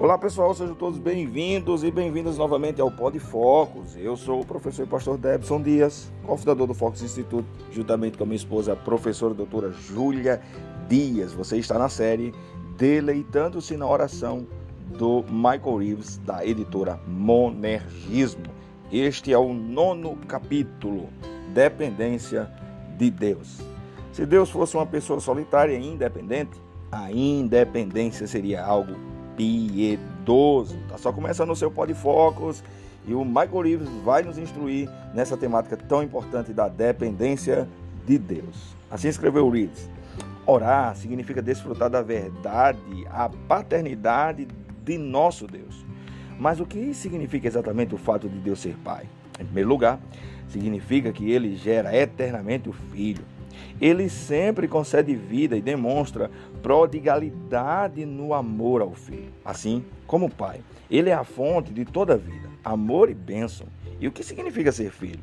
Olá pessoal, sejam todos bem-vindos e bem-vindas novamente ao Pod Focus. Eu sou o professor e pastor Debson Dias, cofundador do Focus Instituto, juntamente com a minha esposa, a professora doutora Júlia Dias. Você está na série Deleitando-se na Oração do Michael Reeves, da editora Monergismo. Este é o nono capítulo, Dependência de Deus. Se Deus fosse uma pessoa solitária e independente, a independência seria algo piedoso. Tá só começando o seu Pod Focus e o Michael Reeves vai nos instruir nessa temática tão importante da dependência de Deus. Assim escreveu Reeves. Orar significa desfrutar da verdade, a paternidade de nosso Deus. Mas o que significa exatamente o fato de Deus ser Pai? Em primeiro lugar, significa que ele gera eternamente o Filho. Ele sempre concede vida e demonstra prodigalidade no amor ao filho, assim como o pai. Ele é a fonte de toda a vida, amor e bênção. E o que significa ser filho?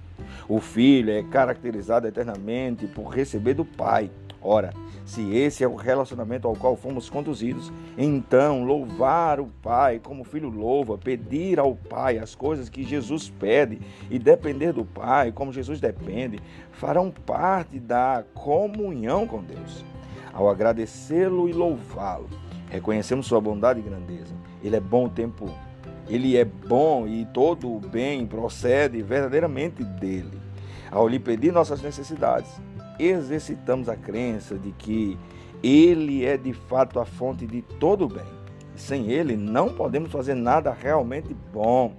O filho é caracterizado eternamente por receber do pai Ora, se esse é o relacionamento ao qual fomos conduzidos, então louvar o Pai como o filho louva, pedir ao Pai as coisas que Jesus pede e depender do Pai como Jesus depende, farão parte da comunhão com Deus. Ao agradecê-lo e louvá-lo, reconhecemos sua bondade e grandeza. Ele é bom o tempo, ele é bom e todo o bem procede verdadeiramente dele. Ao lhe pedir nossas necessidades, exercitamos a crença de que Ele é de fato a fonte de todo o bem. Sem Ele não podemos fazer nada realmente bom.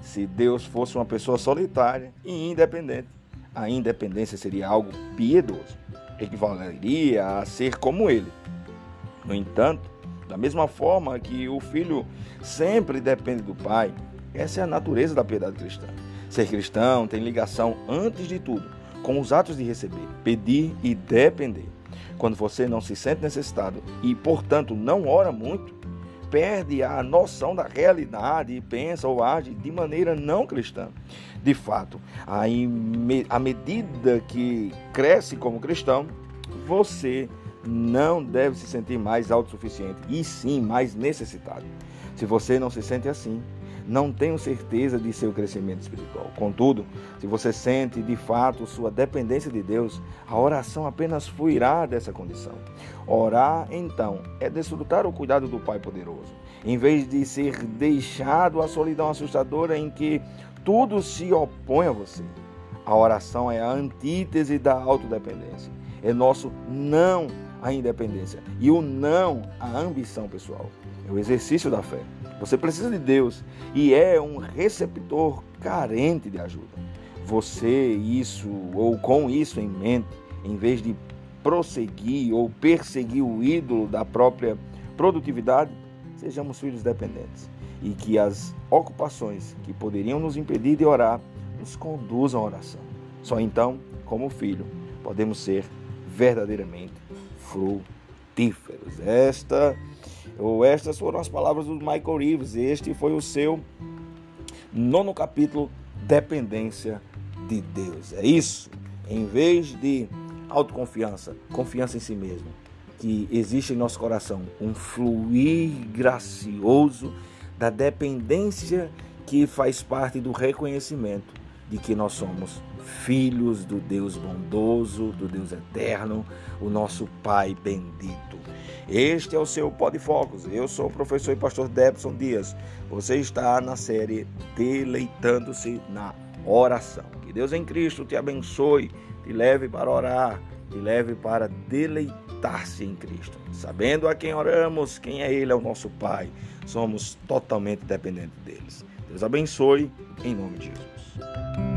Se Deus fosse uma pessoa solitária e independente, a independência seria algo piedoso, equivaleria a ser como Ele. No entanto, da mesma forma que o filho sempre depende do pai, essa é a natureza da piedade cristã. Ser cristão tem ligação, antes de tudo, com os atos de receber, pedir e depender. Quando você não se sente necessitado e, portanto, não ora muito, perde a noção da realidade e pensa ou age de maneira não cristã. De fato, à medida que cresce como cristão, você não deve se sentir mais autossuficiente e sim mais necessitado. Se você não se sente assim, não tenho certeza de seu crescimento espiritual. Contudo, se você sente de fato sua dependência de Deus, a oração apenas fluirá dessa condição. Orar, então, é desfrutar o cuidado do Pai poderoso, em vez de ser deixado à solidão assustadora em que tudo se opõe a você. A oração é a antítese da autodependência. É nosso não à independência e o não à ambição pessoal. É o exercício da fé. Você precisa de Deus e é um receptor carente de ajuda. Você, isso ou com isso em mente, em vez de prosseguir ou perseguir o ídolo da própria produtividade, sejamos filhos dependentes e que as ocupações que poderiam nos impedir de orar nos conduzam à oração. Só então, como filho, podemos ser verdadeiramente frutíferos. Esta ou estas foram as palavras do Michael Reeves. Este foi o seu nono capítulo, Dependência de Deus. É isso. Em vez de autoconfiança, confiança em si mesmo, que existe em nosso coração um fluir gracioso da dependência que faz parte do reconhecimento de que nós somos filhos do Deus bondoso, do Deus eterno, o nosso Pai bendito. Este é o seu Pod Focus. Eu sou o professor e pastor Debson Dias. Você está na série Deleitando-se na Oração. Que Deus em Cristo te abençoe, te leve para orar, te leve para deleitar-se em Cristo. Sabendo a quem oramos, quem é Ele, é o nosso Pai. Somos totalmente dependentes deles. Deus abençoe, em nome de Jesus. Adiós.